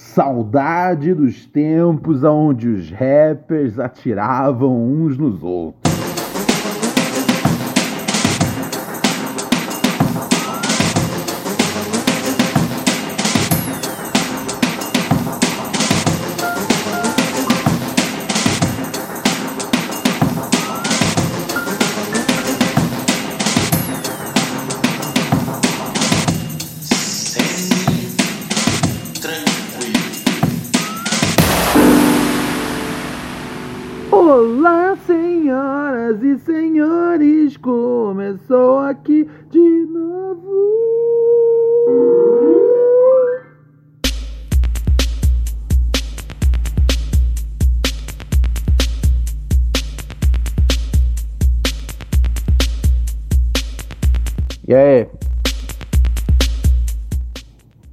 Saudade dos tempos onde os rappers atiravam uns nos outros.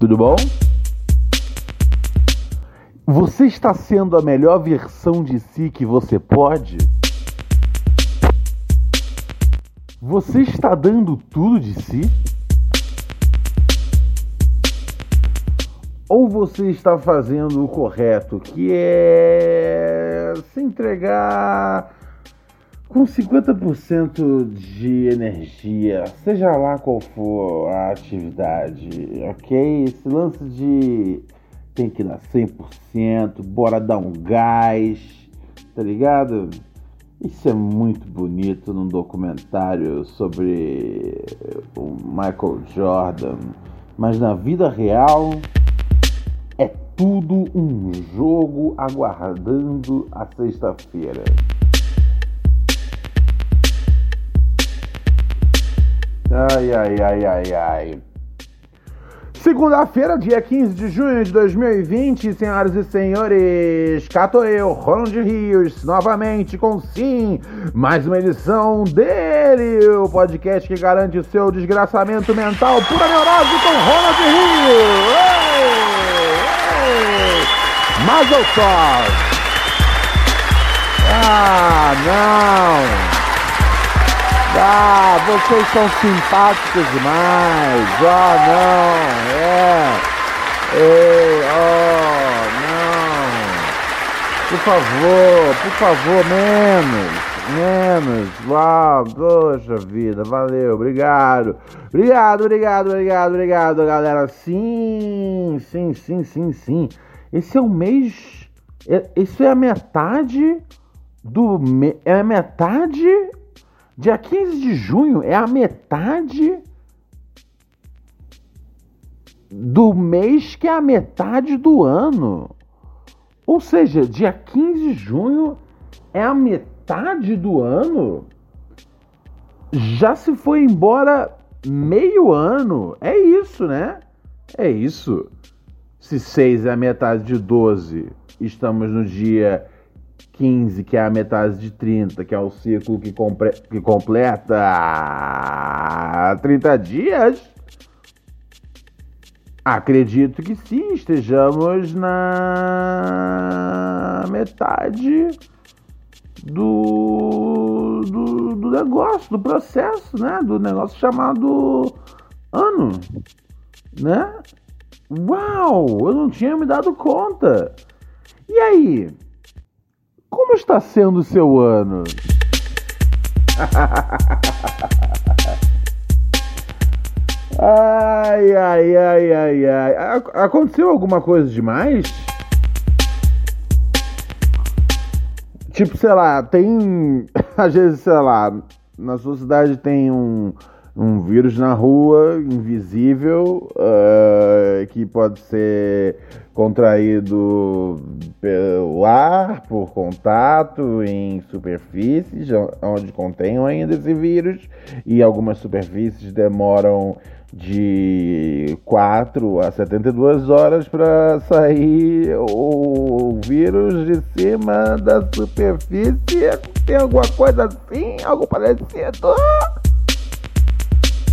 Tudo bom? Você está sendo a melhor versão de si que você pode? Você está dando tudo de si? Ou você está fazendo o correto, que é se entregar com 50% de energia, seja lá qual for a atividade, ok? Esse lance de tem que dar 100%, bora dar um gás, tá ligado? Isso é muito bonito num documentário sobre o Michael Jordan, mas na vida real é tudo um jogo aguardando a sexta-feira. Ai, ai, ai, ai, ai. Segunda-feira, dia 15 de junho de 2020, senhoras e senhores, cato eu, Ronald Rios, novamente com sim, mais uma edição dele, o podcast que garante o seu desgraçamento mental pura neurose com Ronald Rios. Mazel Tov! Ah, não! Ah, vocês são simpáticos demais. Ah, não. É. Ei, oh, não. Por favor, por favor, menos. Menos. Uau, poxa vida, valeu, obrigado. Obrigado, obrigado, obrigado, obrigado, galera. Sim, sim, sim, sim, sim. Esse é o mês. É, isso é a metade do. Me, é a metade Dia 15 de junho é a metade do mês que é a metade do ano. Ou seja, dia 15 de junho é a metade do ano. Já se foi embora meio ano. É isso, né? É isso. Se 6 é a metade de 12, estamos no dia 15, que é a metade de 30, que é o ciclo que, compre... que completa 30 dias? Acredito que sim, estejamos na metade do, do, do negócio, do processo, né? Do negócio chamado ano, né? Uau, eu não tinha me dado conta. E aí? Como está sendo o seu ano? Ai, ai, ai, ai, ai. Aconteceu alguma coisa demais? Tipo, sei lá, tem. Às vezes, sei lá, na sua cidade tem um, um vírus na rua, invisível, uh, que pode ser contraído pelo ar, por contato, em superfícies onde contém ainda esse vírus, e algumas superfícies demoram de 4 a 72 horas para sair o vírus de cima da superfície. Tem alguma coisa assim? Algo parecido?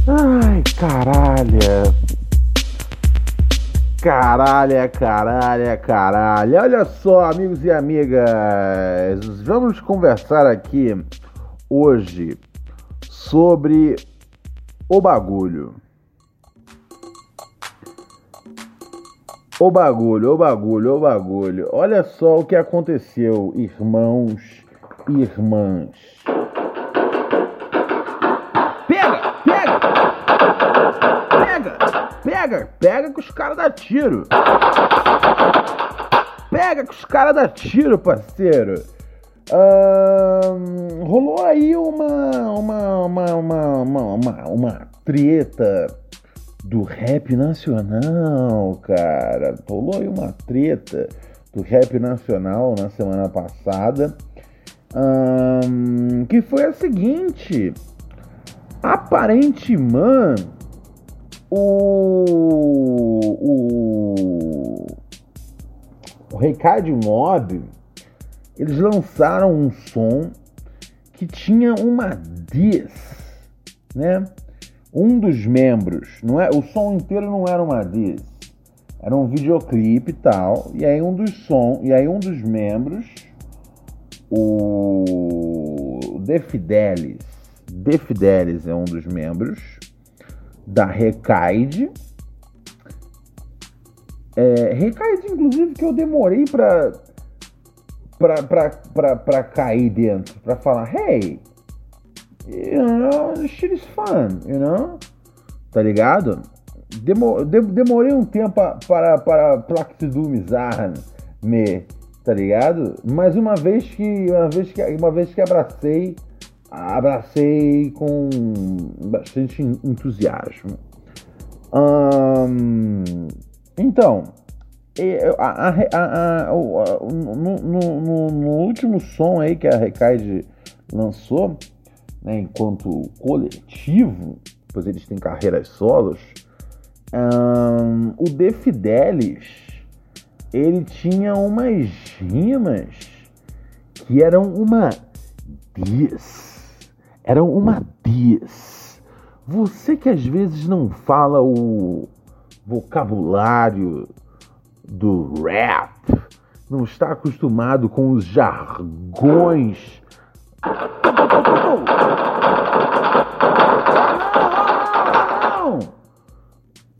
Ai, caralho. Caralho, caralho, caralho. Olha só, amigos e amigas. Vamos conversar aqui hoje sobre o bagulho. O bagulho, o bagulho, o bagulho. Olha só o que aconteceu, irmãos e irmãs. Pega, pega que os caras dão tiro. Pega que os caras dão tiro, parceiro. rolou aí uma, uma, uma, uma, uma, uma treta do rap nacional, cara. Rolou aí uma treta do rap nacional na semana passada. que foi a seguinte: aparentemente, o, o, o Recade Mob eles lançaram um som que tinha uma diss, né? um dos membros, não é, o som inteiro não era uma diz, era um videoclipe e tal, e aí um dos som, e aí um dos membros, o De Fidelis, De Fidelis é um dos membros da Recaide, é, Recaide, inclusive, que eu demorei pra, pra, pra, pra, pra cair dentro, pra falar, hey, you know, shit is fun, you know? Tá ligado? Demo, de, demorei um tempo para, para plaxidumizar me, tá ligado? Mas uma vez que uma vez que uma vez que abracei, abracei com bastante entusiasmo. então, a, a, a, no, no, no, último som aí que a Recaide lançou, né, enquanto coletivo, pois eles têm carreiras solos, o De Fidelis ele tinha umas rimas que eram uma diz, eram uma diz. Você que às vezes não fala o vocabulário do rap, não está acostumado com os jargões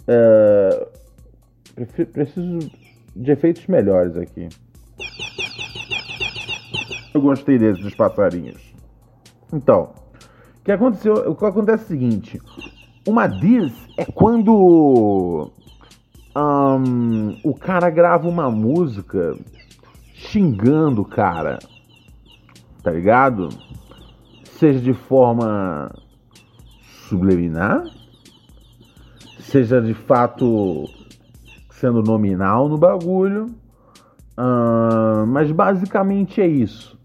é, preciso de efeitos melhores aqui. Eu gostei desses passarinhos. Então, o que aconteceu? O que acontece é o seguinte: uma diz é quando um, o cara grava uma música xingando o cara, tá ligado? Seja de forma subliminar, seja de fato sendo nominal no bagulho, mas basicamente é isso.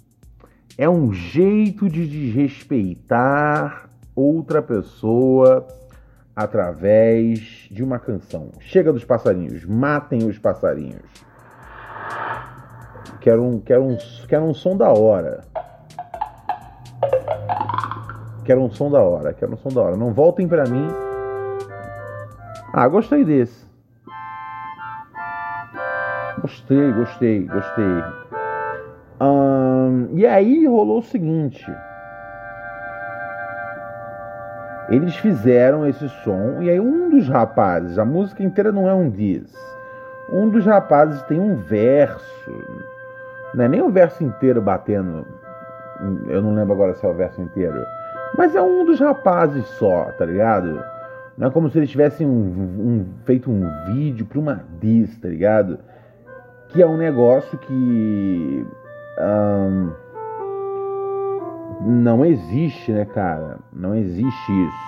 É um jeito de desrespeitar outra pessoa através de uma canção. Chega dos passarinhos, matem os passarinhos. Quero um, quero um, quero um som da hora. Quero um som da hora, quero um som da hora. Não voltem para mim. Ah, gostei desse. Gostei, gostei, gostei. E aí rolou o seguinte. Eles fizeram esse som e aí um dos rapazes, a música inteira não é um diz. Um dos rapazes tem um verso, não é nem o verso inteiro batendo. Eu não lembro agora se é o verso inteiro mas é um dos rapazes só, tá ligado? Não é como se eles tivessem um, um, feito um vídeo pra uma diss, tá ligado? Que é um negócio que. Não existe, né, cara? Não existe isso.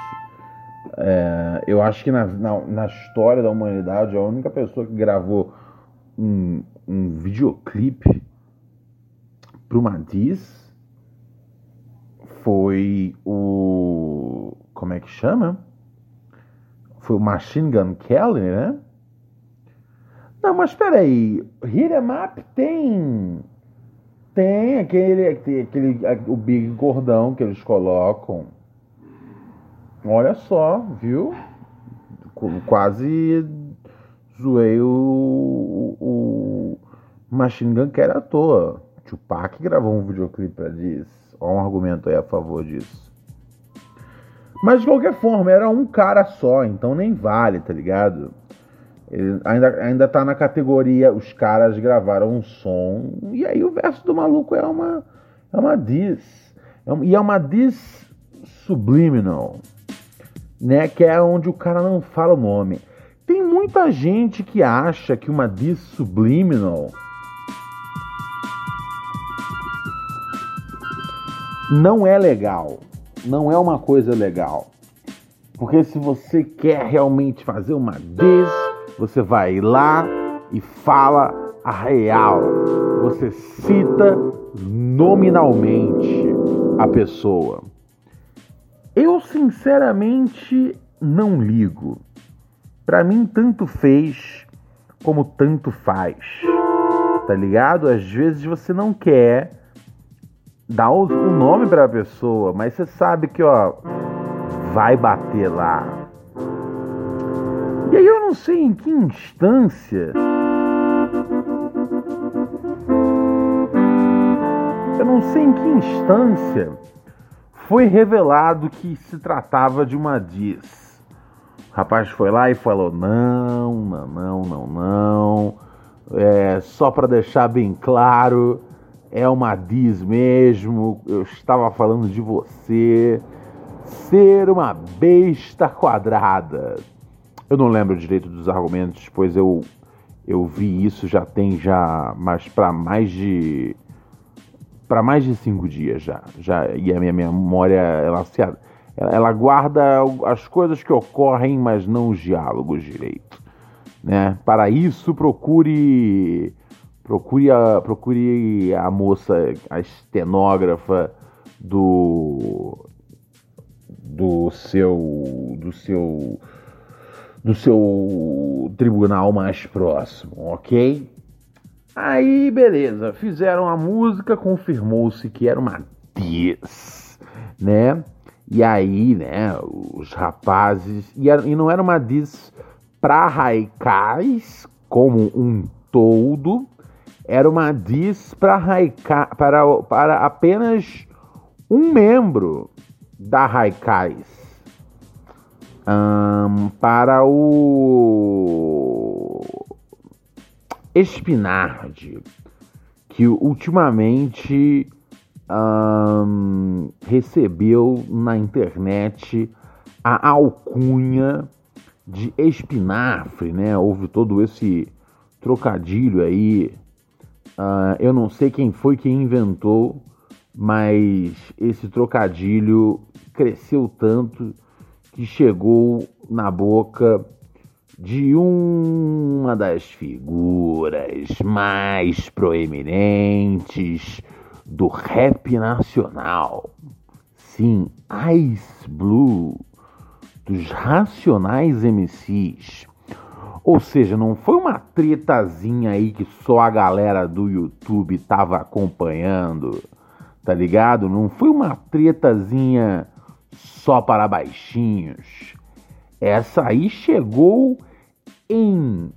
É, eu acho que na, na, na, história da humanidade, a única pessoa que gravou um, um videoclipe para uma Diz foi o. Como é que chama? Foi o Machine Gun Kelly, né? Não, mas peraí. Hit em Up tem. Tem aquele, aquele. O Big Gordão que eles colocam. Olha só, viu? Quase zoei o, o Machine Gun Kelly à toa. Tupac gravou um videoclipe pra disso. Olha um argumento aí a favor disso. Mas de qualquer forma, era um cara só, então nem vale, tá ligado? Ele ainda, ainda tá na categoria os caras gravaram um som. E aí o verso do maluco é uma, é uma diss. É e é uma diss subliminal. Né? Que é onde o cara não fala o nome. Tem muita gente que acha que uma diss subliminal não é legal. Não é uma coisa legal. Porque se você quer realmente fazer uma des, você vai lá e fala a real. Você cita nominalmente a pessoa. Eu sinceramente não ligo. Para mim tanto fez como tanto faz. Tá ligado? Às vezes você não quer dá o, nome para a pessoa, mas você sabe que ó vai bater lá. E aí eu não sei em que instância eu não sei em que instância foi revelado que se tratava de uma diz. O rapaz foi lá e falou: não, não, não, não, não. É, só para deixar bem claro, é uma diz mesmo, eu estava falando de você ser uma besta quadrada. Eu não lembro direito dos argumentos, pois eu eu vi isso já tem já mas para mais de para mais de cinco dias já, já e a minha memória ela se ela guarda as coisas que ocorrem, mas não os diálogos direito, né? Para isso procure Procure a, procure a moça, a estenógrafa do do seu do seu do seu tribunal mais próximo, ok? Aí, beleza, fizeram a música, confirmou-se que era uma diz, né? E aí, né, os rapazes. E, e não era uma diz pra Raikais como um todo, era uma diss para, para, para apenas um membro da Raikais. Um, para o Espinardi, que ultimamente um, recebeu na internet a alcunha de espinafre, né? Houve todo esse trocadilho aí Uh, eu não sei quem foi que inventou, mas esse trocadilho cresceu tanto que chegou na boca de uma das figuras mais proeminentes do rap nacional. Sim, Ice Blue, dos Racionais MCs. Ou seja, não foi uma tretazinha aí que só a galera do YouTube tava acompanhando, tá ligado? Não foi uma tretazinha só para baixinhos. Essa aí chegou em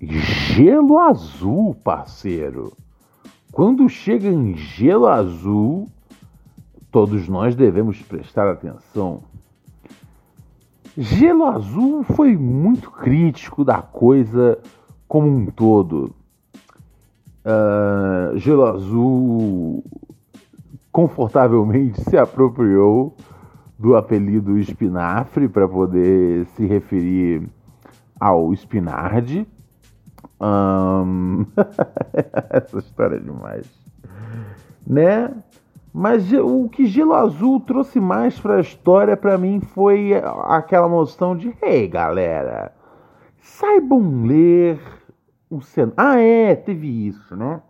gelo azul, parceiro. Quando chega em gelo azul, todos nós devemos prestar atenção. Gelo Azul foi muito crítico da coisa como um todo. Uh, Gelo Azul confortavelmente se apropriou do apelido espinafre para poder se referir ao espinarde. Um... Essa história é demais. Né? Mas o que Gelo Azul trouxe mais para a história para mim foi aquela noção de, hey, galera, saibam ler o cenário. Ah, é, teve isso, né?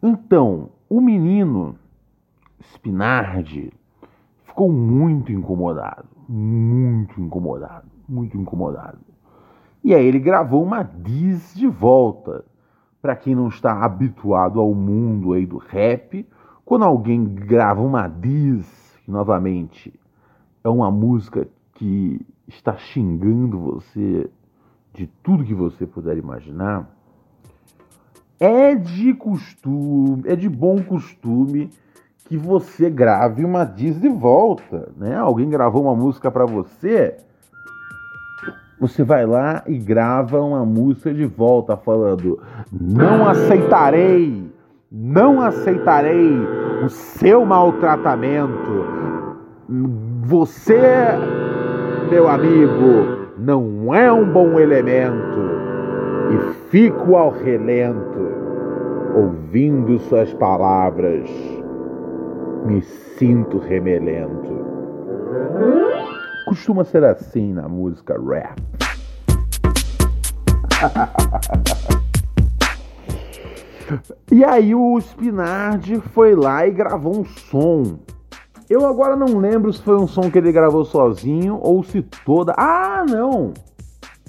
Então, o menino Spinardi ficou muito incomodado, muito incomodado, muito incomodado. E aí ele gravou uma diz de volta. Para quem não está habituado ao mundo aí do rap, quando alguém grava uma diz, que novamente é uma música que está xingando você de tudo que você puder imaginar, é de costume, é de bom costume que você grave uma diz de volta, né? Alguém gravou uma música para você, você vai lá e grava uma música de volta falando: Não aceitarei, não aceitarei o seu maltratamento. Você, meu amigo, não é um bom elemento. E fico ao relento, ouvindo suas palavras, me sinto remelento. Costuma ser assim na música rap. e aí o Spinardi foi lá e gravou um som. Eu agora não lembro se foi um som que ele gravou sozinho ou se toda. Ah, não!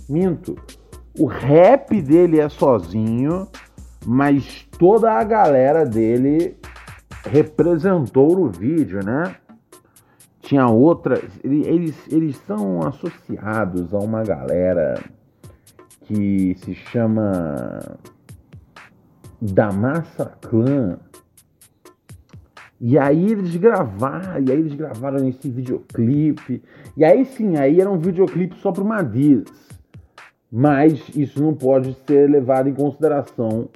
Minto. O rap dele é sozinho, mas toda a galera dele representou no vídeo, né? Tinha outra. Eles, eles são associados a uma galera que se chama da Massa Clã. E aí eles gravaram, e aí eles gravaram esse videoclipe. E aí sim, aí era um videoclipe só para uma diz. Mas isso não pode ser levado em consideração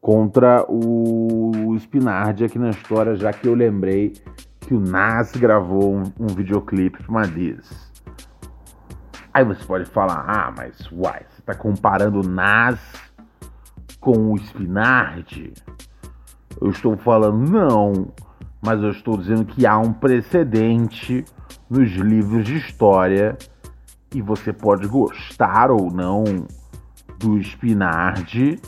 contra o Spinardi aqui na história, já que eu lembrei que o Nas gravou um, um videoclipe para uma diz. Aí você pode falar, ah, mas uai, você está comparando o Nas com o Spinardi? Eu estou falando não, mas eu estou dizendo que há um precedente nos livros de história e você pode gostar ou não do Spinardi,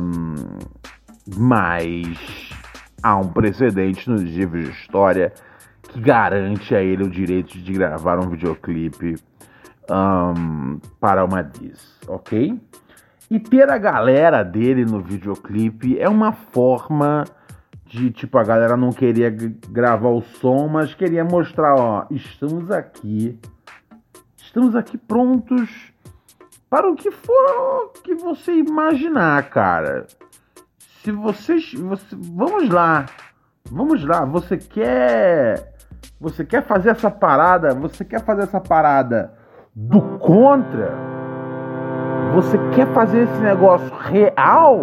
hum, mas há um precedente nos livros de história que garante a ele o direito de gravar um videoclipe para uma diz, ok? E ter a galera dele no videoclipe é uma forma de, tipo, a galera não queria gravar o som, mas queria mostrar, ó, estamos aqui, estamos aqui prontos para o que for que você imaginar, cara. Se vocês, você, vamos lá, vamos lá, você quer, você quer fazer essa parada, você quer fazer essa parada do contra? Você quer fazer esse negócio real?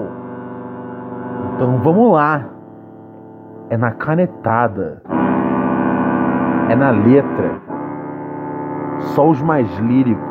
Então vamos lá. É na canetada. É na letra. Só os mais líricos.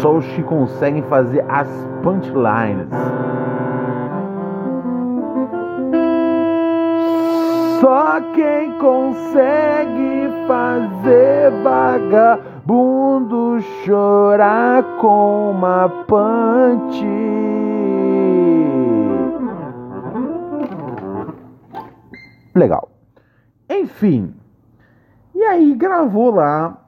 Só os que conseguem fazer as punchlines. Só quem consegue fazer vagabundo chorar com uma punch. Legal. Enfim. E aí gravou lá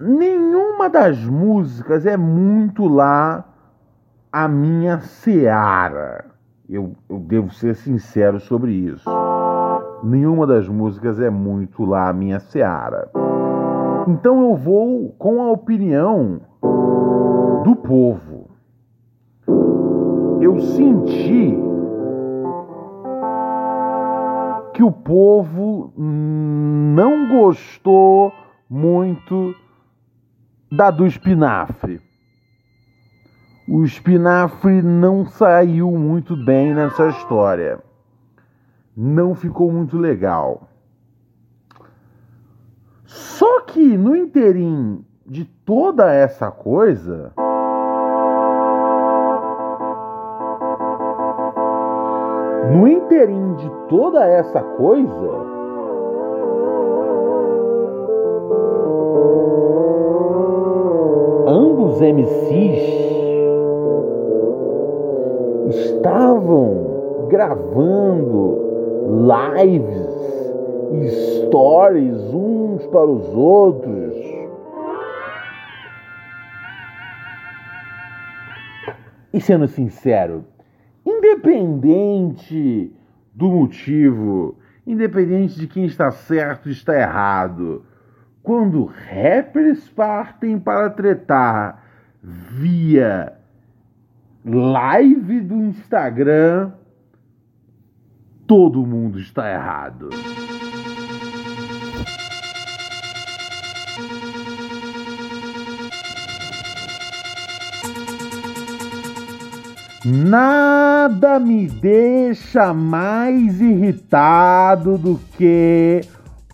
nenhuma das músicas é muito lá a minha seara. Eu, eu devo ser sincero sobre isso. Nenhuma das músicas é muito lá a minha seara. Então eu vou com a opinião do povo. eu senti que o povo não gostou muito da do espinafre. O espinafre não saiu muito bem nessa história. Não ficou muito legal. Só que no interim de toda essa coisa, no interim de toda essa coisa, ambos MCs estavam gravando lives e stories uns para os outros. E sendo sincero, independente do motivo, independente de quem está certo e está errado, quando rappers partem para tretar via live do Instagram, todo mundo está errado. Nada me deixa mais irritado do que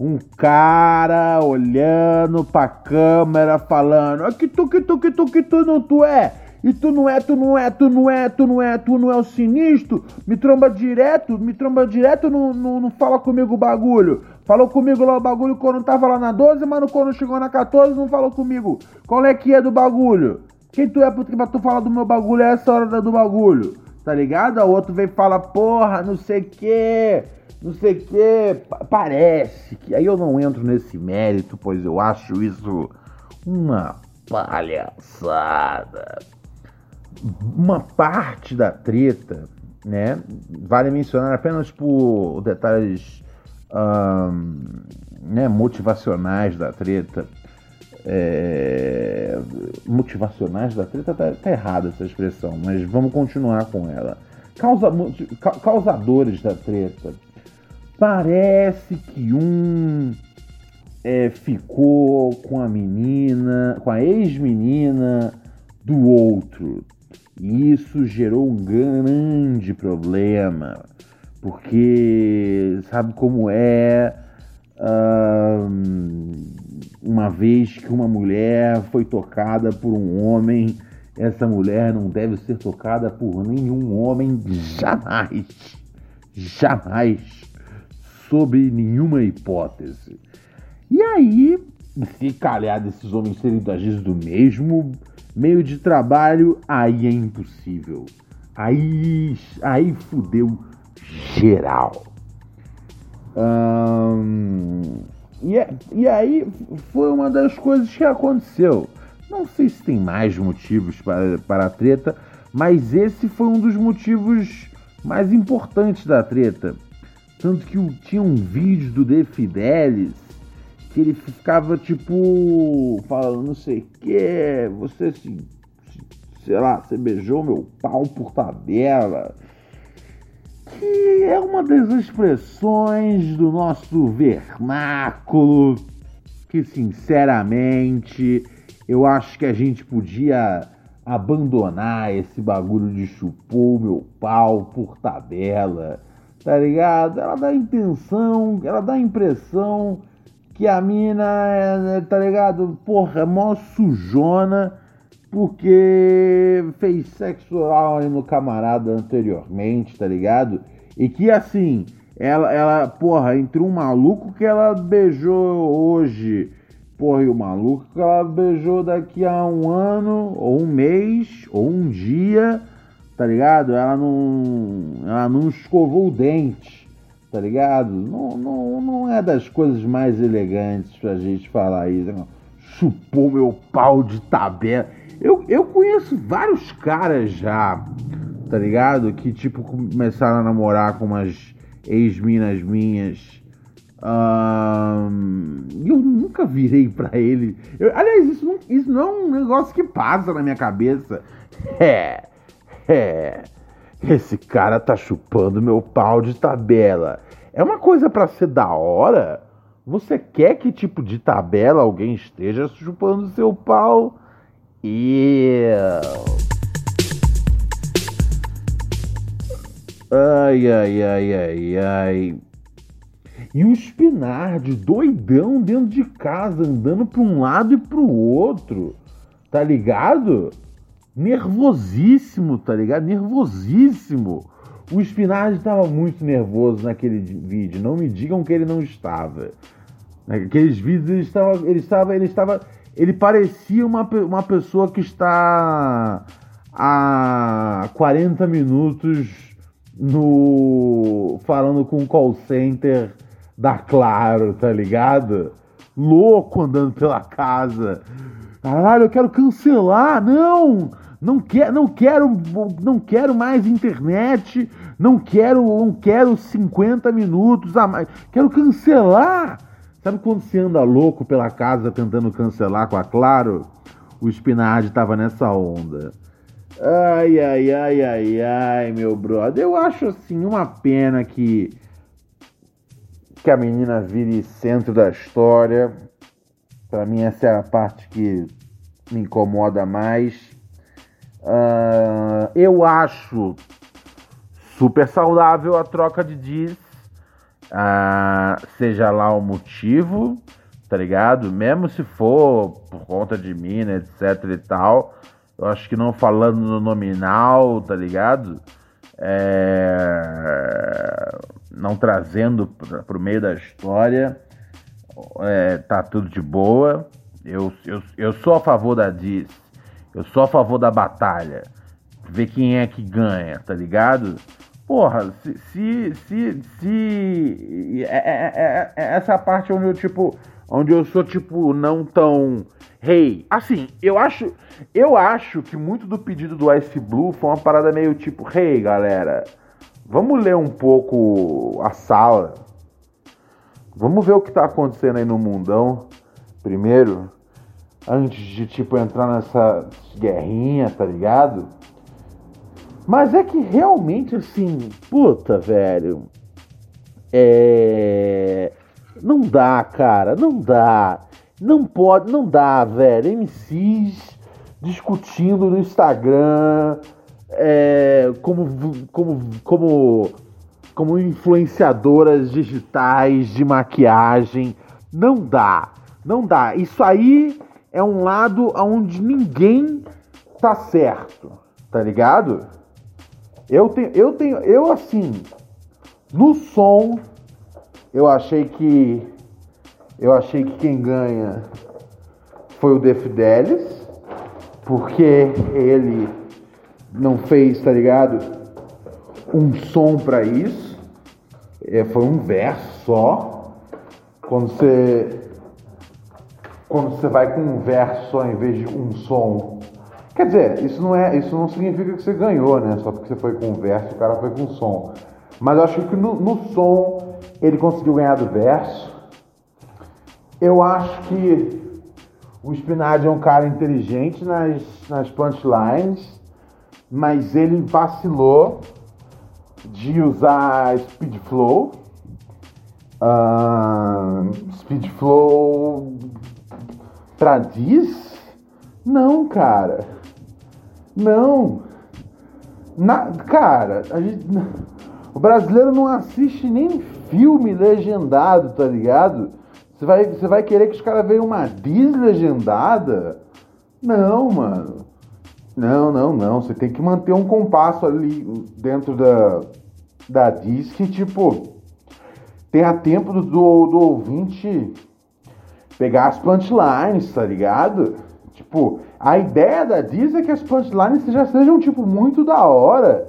um cara olhando pra câmera falando que tu, que tu, que tu, que tu não tu é. E tu não é, tu não é, tu não é, tu não é, tu não é o sinistro. Me tromba direto, me tromba direto, não, não, não fala comigo o bagulho. Falou comigo lá o bagulho quando tava lá na 12, mas quando chegou na 14 não falou comigo. Qual é que é do bagulho? Quem tu é pra tu falar do meu bagulho é essa hora do bagulho? Tá ligado? O outro vem e fala, porra, não sei o que, não sei o que. Parece que. Aí eu não entro nesse mérito, pois eu acho isso uma palhaçada. Uma parte da treta, né? Vale mencionar apenas por detalhes um, né, motivacionais da treta é, motivacionais da treta, tá, tá errada essa expressão, mas vamos continuar com ela. Causa, causadores da treta. Parece que um é, ficou com a menina, com a ex-menina do outro. E isso gerou um grande problema, porque sabe como é. Uh, uma vez que uma mulher foi tocada por um homem, essa mulher não deve ser tocada por nenhum homem jamais. Jamais. Sob nenhuma hipótese. E aí, se calhar desses homens serem vezes do mesmo meio de trabalho, aí é impossível. Aí, aí fudeu geral. Hum, e, é, e aí foi uma das coisas que aconteceu. Não sei se tem mais motivos para, para a treta, mas esse foi um dos motivos mais importantes da treta. Tanto que tinha um vídeo do De Fidelis que ele ficava tipo falando não sei o que, você se, sei lá, você beijou meu pau por tabela. Que é uma das expressões do nosso vernáculo que, sinceramente, eu acho que a gente podia abandonar esse bagulho de chupou meu pau por tabela, tá ligado? Ela dá a intenção, ela dá a impressão que a mina é, tá ligado? Porra, é mó sujona porque fez sexo oral no camarada anteriormente, tá ligado? E que assim, ela, ela, porra, entre um maluco que ela beijou hoje, porra, e o maluco que ela beijou daqui a um ano, ou um mês, ou um dia, tá ligado? Ela não, ela não escovou o dente, tá ligado? Não, não, não é das coisas mais elegantes pra gente falar isso. Não. Chupou meu pau de tabela. Eu, eu conheço vários caras já, tá ligado? Que tipo começaram a namorar com umas ex-minas minhas. E eu nunca virei para ele. Eu, aliás, isso não, isso não é um negócio que passa na minha cabeça. É, é. Esse cara tá chupando meu pau de tabela. É uma coisa para ser da hora? Você quer que tipo de tabela alguém esteja chupando seu pau? E Ai, ai, ai, ai, ai. E o Spinard, doidão dentro de casa, andando para um lado e para o outro, tá ligado? Nervosíssimo, tá ligado? Nervosíssimo. O Spinard estava muito nervoso naquele vídeo. Não me digam que ele não estava. Naqueles vídeos ele estava, ele estava, ele estava, ele parecia uma, uma pessoa que está há 40 minutos no falando com o call center da Claro, tá ligado? Louco andando pela casa. Caralho, eu quero cancelar. Não! Não quero, não quero, não quero mais internet. Não quero, não quero 50 minutos a mais. Quero cancelar. Sabe quando você anda louco pela casa tentando cancelar com a Claro? O Spinardi tava nessa onda. Ai, ai, ai, ai, ai, meu brother. Eu acho assim uma pena que que a menina vire centro da história. Para mim essa é a parte que me incomoda mais. Uh, eu acho super saudável a troca de diz, uh, seja lá o motivo, tá ligado? Mesmo se for por conta de mina, etc e tal. Eu acho que não falando no nominal, tá ligado? É... Não trazendo para o meio da história, é, tá tudo de boa. Eu, eu, eu sou a favor da Diz, eu sou a favor da batalha. Ver quem é que ganha, tá ligado? Porra, se. se, se, se é, é, é, é essa parte onde eu, tipo. Onde eu sou, tipo, não tão Hey, assim, eu acho, eu acho que muito do pedido do Ice Blue foi uma parada meio tipo, hey, galera, vamos ler um pouco a sala. Vamos ver o que tá acontecendo aí no mundão primeiro, antes de tipo entrar nessa guerrinha, tá ligado? Mas é que realmente assim, puta, velho, é não dá, cara, não dá. Não pode, não dá, velho. MCs discutindo no Instagram é, como, como, como, como influenciadoras digitais de maquiagem. Não dá, não dá. Isso aí é um lado onde ninguém tá certo, tá ligado? Eu tenho, eu tenho, eu assim, no som, eu achei que eu achei que quem ganha foi o Defidelis, porque ele não fez, tá ligado? Um som para isso. É, foi um verso só. Quando você quando você vai com um verso só em vez de um som. Quer dizer, isso não é, isso não significa que você ganhou, né? Só porque você foi com um verso, o cara foi com som. Mas eu acho que no, no som ele conseguiu ganhar do verso. Eu acho que o Spinardi é um cara inteligente nas, nas punchlines, mas ele vacilou de usar speed flow. Uh, speed flow pra diz? Não, cara. Não. Na, cara, a gente, o brasileiro não assiste nem filme legendado, tá ligado? Você vai, você vai querer que os caras vejam uma deslegendada? Não, mano. Não, não, não. Você tem que manter um compasso ali dentro da, da disc, tipo, tenha tempo do, do, do ouvinte pegar as punchlines, tá ligado? Tipo, a ideia da Disney é que as punchlines já sejam, tipo, muito da hora.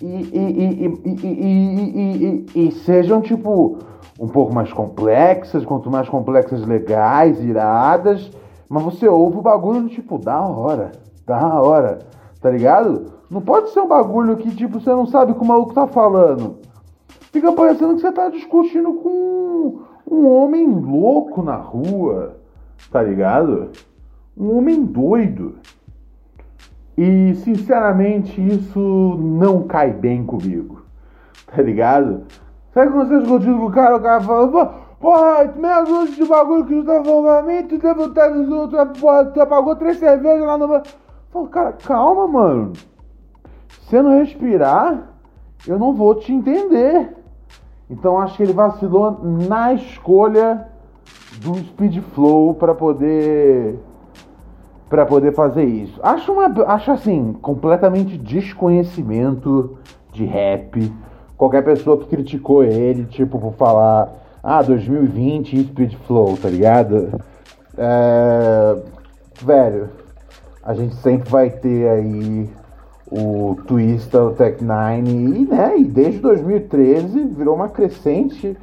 E, e, e, e, sejam, tipo, um pouco mais complexas, quanto mais complexas, legais, iradas, mas você ouve o bagulho tipo, da hora, da hora, tá ligado? Não pode ser um bagulho que, tipo, você não sabe o que o maluco tá falando. Fica parecendo que você tá discutindo com um homem louco na rua, tá ligado? Um homem doido. E sinceramente isso não cai bem comigo. Tá ligado? Sabe quando você discutindo com o cara, o cara fala, porra, meia dúzia de bagulho que tu tá falando pra mim, tu teve o tu, porra, tu apagou três cervejas lá no. Fala, cara, calma, mano. Se não respirar, eu não vou te entender. Então acho que ele vacilou na escolha do speed flow para poder para poder fazer isso. Acho uma acho assim, completamente desconhecimento de rap. Qualquer pessoa que criticou ele, tipo, por falar, ah, 2020 speed flow, tá ligado? É, velho, a gente sempre vai ter aí o Twista, o Tech Nine, e, né, e desde 2013 virou uma crescente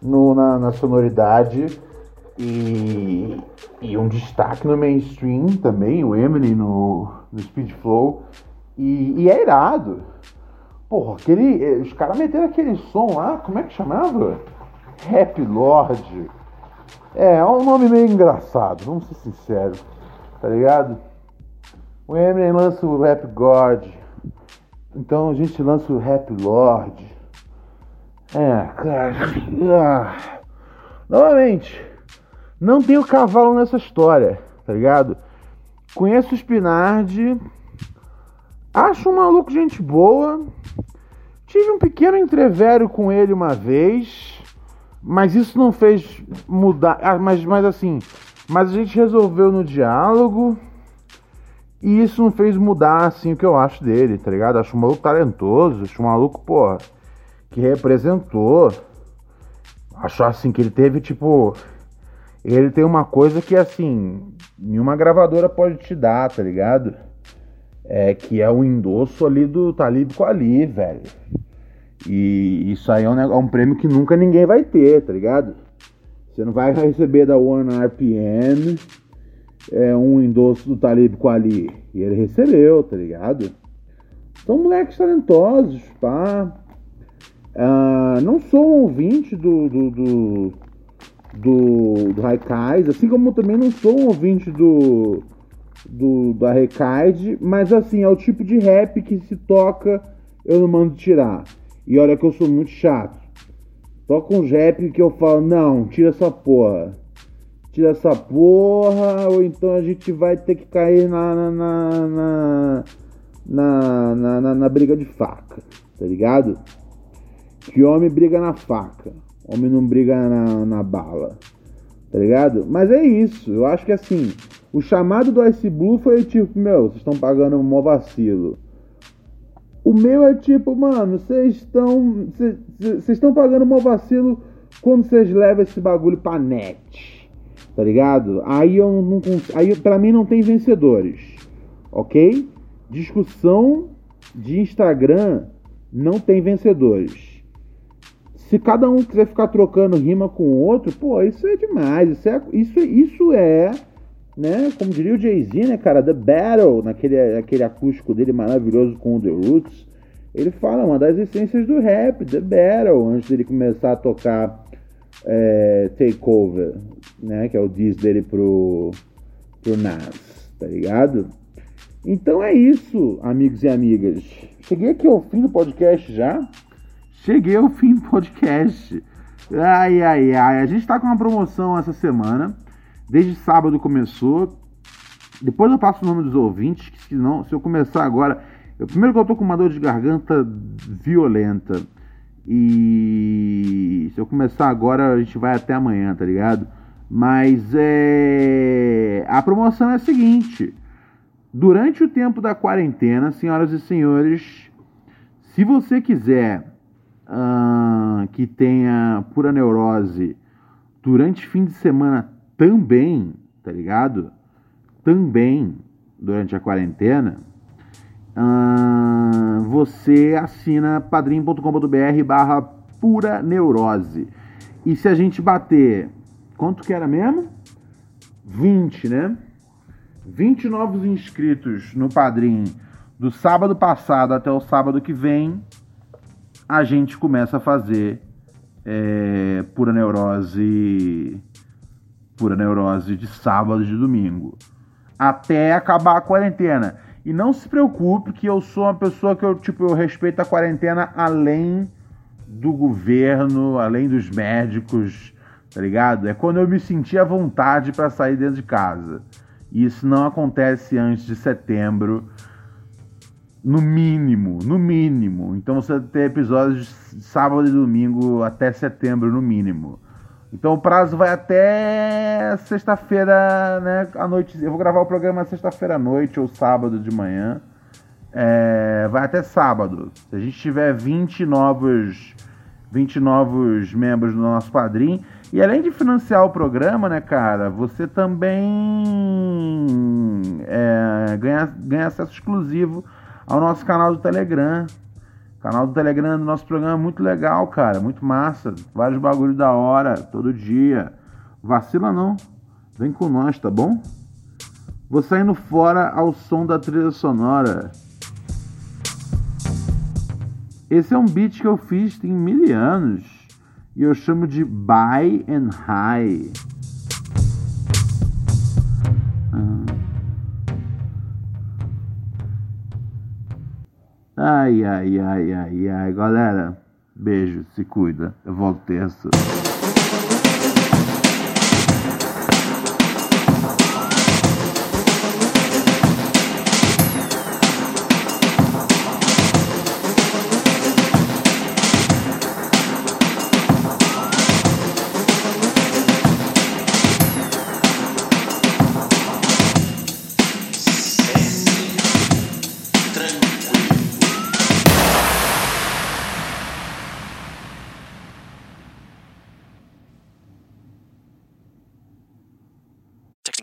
no, na, na sonoridade e, e, um destaque no mainstream também, o Emily no, no Speed Flow, e, e é irado. Porra, aquele, os caras meteram aquele som lá, como é que chamava? Rap Lord. É, é um nome meio engraçado, vamos ser sinceros, tá ligado? O Eminem lança o Rap God. Então a gente lança o Rap Lord. É, cara. Ah. Novamente, não tenho cavalo nessa história, tá ligado? Conheço o Spinardi. Acho um maluco gente boa. Tive um pequeno entrevério com ele uma vez. Mas isso não fez mudar. Ah, mas, mas assim. Mas a gente resolveu no diálogo. E isso não fez mudar, assim, o que eu acho dele, tá ligado? Acho um maluco talentoso, acho um maluco, pô, que representou. Acho, assim, que ele teve, tipo... Ele tem uma coisa que, assim, nenhuma gravadora pode te dar, tá ligado? É que é o endosso ali do Talib Ali, velho. E isso aí é um, é um prêmio que nunca ninguém vai ter, tá ligado? Você não vai receber da One RPM é, um endosso do Talib Kweli. E ele recebeu, tá ligado? São moleques talentosos, pá. Ah, não sou um ouvinte do, do, do, do, do Raikais, assim como também não sou um ouvinte do, do da Recaide, mas assim, é o tipo de rap que se toca, eu não mando tirar. E olha que eu sou muito chato. Toca um rap que eu falo, não, tira essa porra tira essa porra, ou então a gente vai ter que cair na na na, na, na, na, na briga de faca, tá ligado? Que homem briga na faca, homem não briga na, na bala, tá ligado? Mas é isso, eu acho que assim, o chamado do Ice Blue foi tipo, meu, vocês estão pagando um mó vacilo. O meu é tipo, mano, vocês estão. Vocês estão pagando um mó vacilo quando vocês levam esse bagulho pra net tá ligado? Aí eu não aí para mim não tem vencedores, ok? Discussão de Instagram não tem vencedores. Se cada um quiser ficar trocando rima com o outro, pô, isso é demais. Isso é, isso, isso é né? Como diria o Jay-Z, né, cara? The Battle, naquele, aquele acústico dele maravilhoso com o The Roots. Ele fala uma das essências do rap, The Battle, antes dele começar a tocar é, Takeover, né? Que é o diz dele pro, pro Nas, tá ligado? Então é isso, amigos e amigas. Cheguei aqui ao fim do podcast já. Cheguei ao fim do podcast. Ai, ai, ai. A gente tá com uma promoção essa semana. Desde sábado começou. Depois eu passo o nome dos ouvintes, que se não, se eu começar agora. Eu, primeiro que eu tô com uma dor de garganta violenta. E se eu começar agora, a gente vai até amanhã, tá ligado? Mas é... a promoção é a seguinte: durante o tempo da quarentena, senhoras e senhores, se você quiser uh, que tenha pura neurose durante fim de semana também, tá ligado? Também durante a quarentena, uh, você assina padrim.com.br barra pura neurose. E se a gente bater Quanto que era mesmo? 20, né? 20 novos inscritos no Padrim do sábado passado até o sábado que vem, a gente começa a fazer é, pura neurose pura neurose de sábado e de domingo até acabar a quarentena. E não se preocupe que eu sou uma pessoa que eu, tipo, eu respeito a quarentena além do governo, além dos médicos, tá ligado? É quando eu me senti à vontade para sair dentro de casa. E isso não acontece antes de setembro, no mínimo, no mínimo. Então você tem episódios de sábado e domingo até setembro, no mínimo. Então o prazo vai até sexta-feira, né, à noite. Eu vou gravar o programa sexta-feira à noite ou sábado de manhã. É, vai até sábado. Se a gente tiver 20 novos, 20 novos membros do nosso padrinho. E além de financiar o programa, né, cara, você também é, ganha, ganha acesso exclusivo ao nosso canal do Telegram. Canal do Telegram do nosso programa é muito legal, cara. Muito massa. Vários bagulho da hora, todo dia. Vacila não. Vem com nós, tá bom? Vou saindo fora ao som da trilha sonora. Esse é um beat que eu fiz tem mil anos. E eu chamo de Buy and High. Ai, ai, ai, ai, ai. Galera, beijo, se cuida. Eu volto terça.